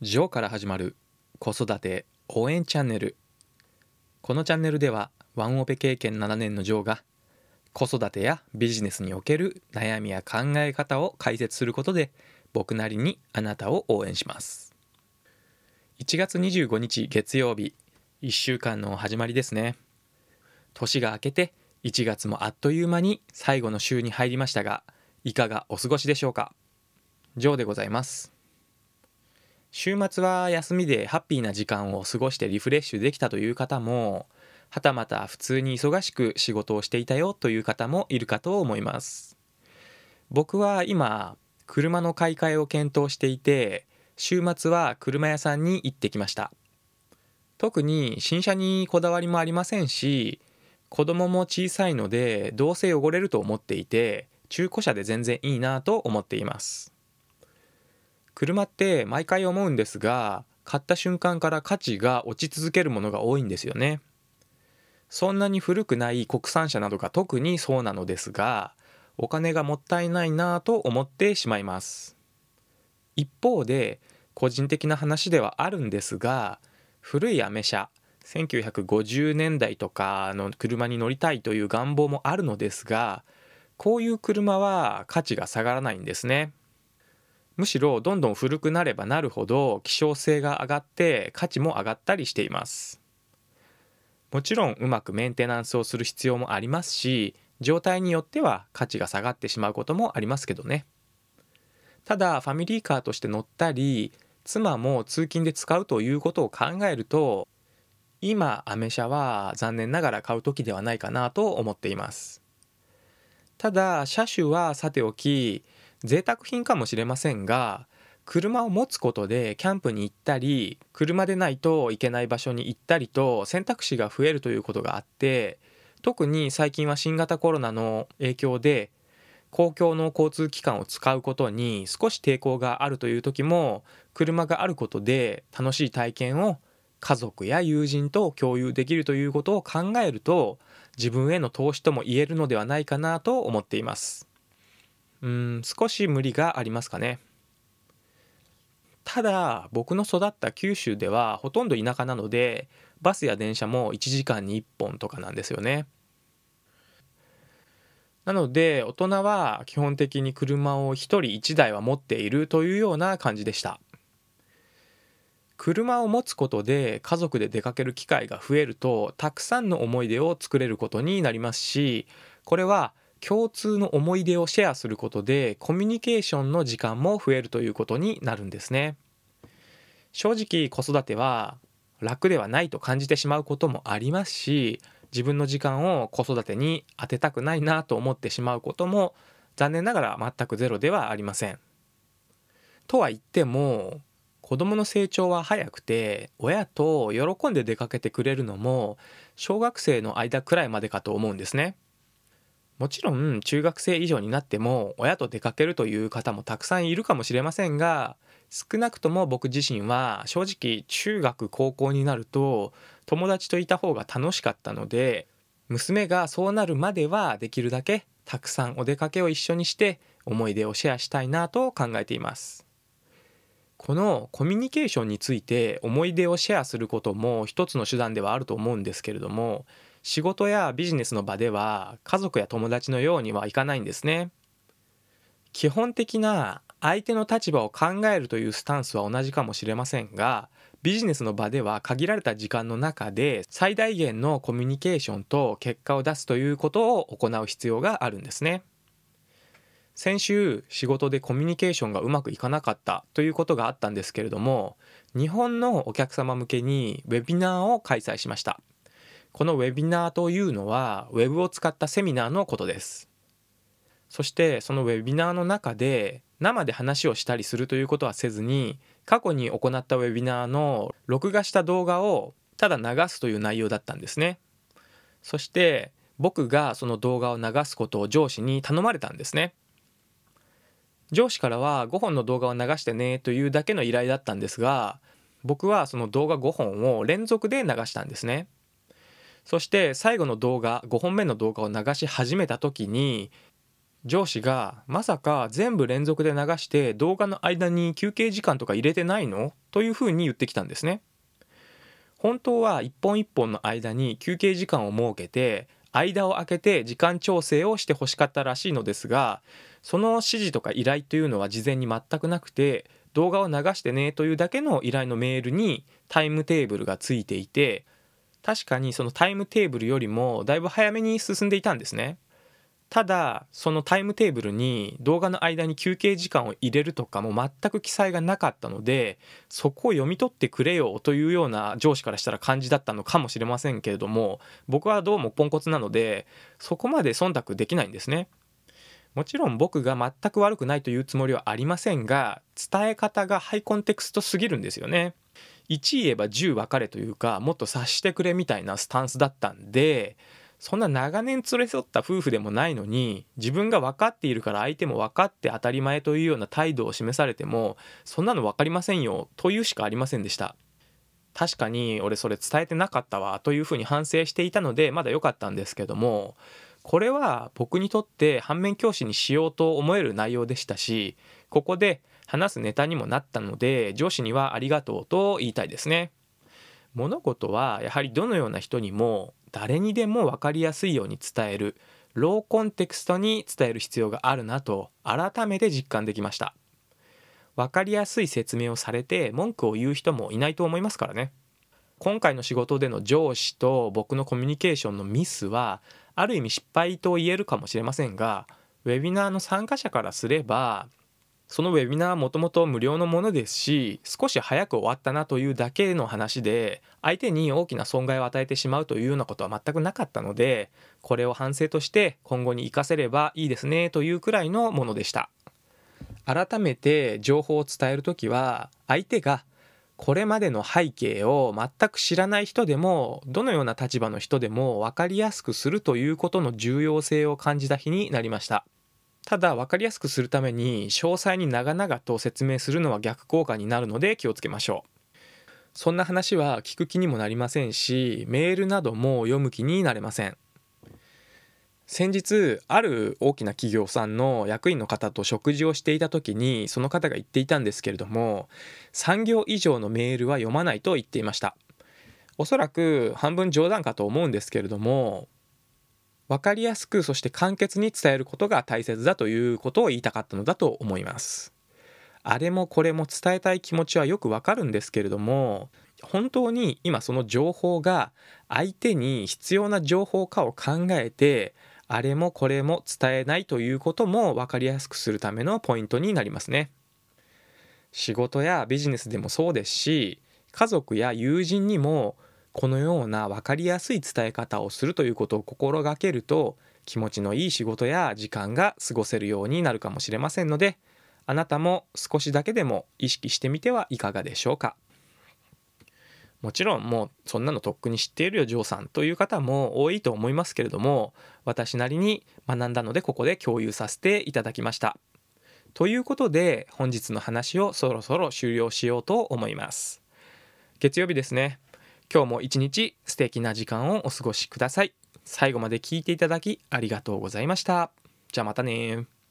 ジョーから始まる子育て応援チャンネル。このチャンネルではワンオペ経験7年のジョーが子育てやビジネスにおける悩みや考え方を解説することで僕なりにあなたを応援します。1月25日月曜日1週間の始まりですね。年が明けて1月もあっという間に最後の週に入りましたがいかがお過ごしでしょうか？ジョーでございます。週末は休みでハッピーな時間を過ごしてリフレッシュできたという方もはたまた普通に忙しく仕事をしていたよという方もいるかと思います。僕は今車の買い替えを検討していて週末は車屋さんに行ってきました。特に新車にこだわりもありませんし子供も小さいのでどうせ汚れると思っていて中古車で全然いいなと思っています。車って毎回思うんですが買った瞬間から価値が落ち続けるものが多いんですよね。そんなに古くない国産車などが特にそうなのですがお金がもったいないなぁと思ってしまいます。一方で個人的な話ではあるんですが古いアメ車1950年代とかの車に乗りたいという願望もあるのですがこういう車は価値が下がらないんですね。むしろどんどん古くなればなるほど希少性が上がって価値も上がったりしています。もちろんうまくメンテナンスをする必要もありますし状態によっては価値が下がってしまうこともありますけどね。ただファミリーカーとして乗ったり妻も通勤で使うということを考えると今アメ車は残念ながら買う時ではないかなと思っています。ただ車種はさておき贅沢品かもしれませんが車を持つことでキャンプに行ったり車でないといけない場所に行ったりと選択肢が増えるということがあって特に最近は新型コロナの影響で公共の交通機関を使うことに少し抵抗があるという時も車があることで楽しい体験を家族や友人と共有できるということを考えると自分への投資とも言えるのではないかなと思っています。うん少し無理がありますかね。ただ僕の育った九州ではほとんど田舎なのでバスや電車も1時間に1本とかなんですよね。なので大人は基本的に車を1人1台は持っているというような感じでした。車を持つことで家族で出かける機会が増えるとたくさんの思い出を作れることになりますしこれは共通の思い出をシェアすることでコミュニケーションの時間も増えるということになるんですね正直子育ては楽ではないと感じてしまうこともありますし自分の時間を子育てに当てたくないなと思ってしまうことも残念ながら全くゼロではありませんとは言っても子供の成長は早くて親と喜んで出かけてくれるのも小学生の間くらいまでかと思うんですね。もちろん中学生以上になっても親と出かけるという方もたくさんいるかもしれませんが少なくとも僕自身は正直中学高校になると友達といた方が楽しかったので娘がそうなるまではできるだけたくさんお出かけを一緒にして思い出をシェアしたいなと考えています。このコミュニケーションについて思い出をシェアすることも一つの手段ではあると思うんですけれども仕事やビジネスの場では家族や友達のようにはいかないんですね。基本的な相手の立場を考えるというスタンスは同じかもしれませんがビジネスの場では限られた時間の中で最大限のコミュニケーションと結果を出すということを行う必要があるんですね。先週仕事でコミュニケーションがうまくいかなかったということがあったんですけれども日本のお客様向けにウェビナーを開催しました。このウェビナーというのは Web を使ったセミナーのことです。そしてそのウェビナーの中で生で話をしたりするということはせずに過去に行ったウェビナーの録画した動画をただ流すという内容だったんですね。そして僕がその動画を流すことを上司に頼まれたんですね。上司からは5本の動画を流してねというだけの依頼だったんですが僕はその動画5本を連続で流したんですね。そして最後の動画5本目の動画を流し始めた時に上司がまさか全部連続で流して動画の間に休憩時間とか入れてないの？というふうに言ってきたんですね。本当は一本一本の間に休憩時間を設けて間を空けて時間調整をしてほしかったらしいのですがその指示とか依頼というのは事前に全くなくて動画を流してねというだけの依頼のメールにタイムテーブルがついていて確かにそのタイムテーブルよりもだいぶ早めに進んでいたんですね。ただそのタイムテーブルに動画の間に休憩時間を入れるとかも全く記載がなかったのでそこを読み取ってくれよというような上司からしたら感じだったのかもしれませんけれども僕はどうもポンコツなのでそこまで忖度できないんですね。もちろん僕が全く悪くないというつもりはありませんが伝え方がハイコンテクストすぎるんですよね。1言えば10分かれというかもっと察してくれみたいなスタンスだったんでそんな長年連れ添った夫婦でもないのに自分が分かっているから相手も分かって当たり前というような態度を示されてもそんなの分かりませんよというしかありませんでした。確かに俺それ伝えてなかったわというふうに反省していたのでまだ良かったんですけどもこれは僕にとって反面教師にしようと思える内容でしたしここで話すネタにもなったので上司にはありがとうと言いたいですね。物事はやはりどのような人にも誰にでも分かりやすいように伝えるローコンテクストに伝える必要があるなと改めて実感できました。分かりやすい説明をされて文句を言う人もいないと思いますからね。今回の仕事での上司と僕のコミュニケーションのミスはある意味失敗と言えるかもしれませんがウェビナーの参加者からすればそのウェビナーはもともと無料のものですし少し早く終わったなというだけの話で相手に大きな損害を与えてしまうというようなことは全くなかったのでこれを反省として今後に生かせればいいですねというくらいのものでした。改めて情報を伝える時は相手がこれまでの背景を全く知らない人でもどのような立場の人でも分かりやすくするということの重要性を感じた日になりました。ただ分かりやすくするために詳細に長々と説明するのは逆効果になるので気をつけましょう。そんな話は聞く気にもなりませんしメールなども読む気になれません。先日ある大きな企業さんの役員の方と食事をしていた時にその方が言っていたんですけれども3行以上のメールは読まないと言っていました。おそらく半分冗談かと思うんですけれども分かりやすくそして簡潔に伝えることが大切だということを言いたかったのだと思います。あれもこれも伝えたい気持ちはよくわかるんですけれども本当に今その情報が相手に必要な情報かを考えてあれもこれも伝えないということも分かりやすくするためのポイントになりますね。仕事やビジネスでもそうですし家族や友人にもこのような分かりやすい伝え方をするということを心がけると気持ちのいい仕事や時間が過ごせるようになるかもしれませんのであなたも少しだけでも意識してみてはいかがでしょうか？もちろんもうそんなのとっくに知っているよジョーさんという方も多いと思いますけれども私なりに学んだのでここで共有させていただきました。ということで本日の話をそろそろ終了しようと思います。月曜日ですね。今日も一日素敵な時間をお過ごしください。最後まで聞いていただきありがとうございました。じゃあまたね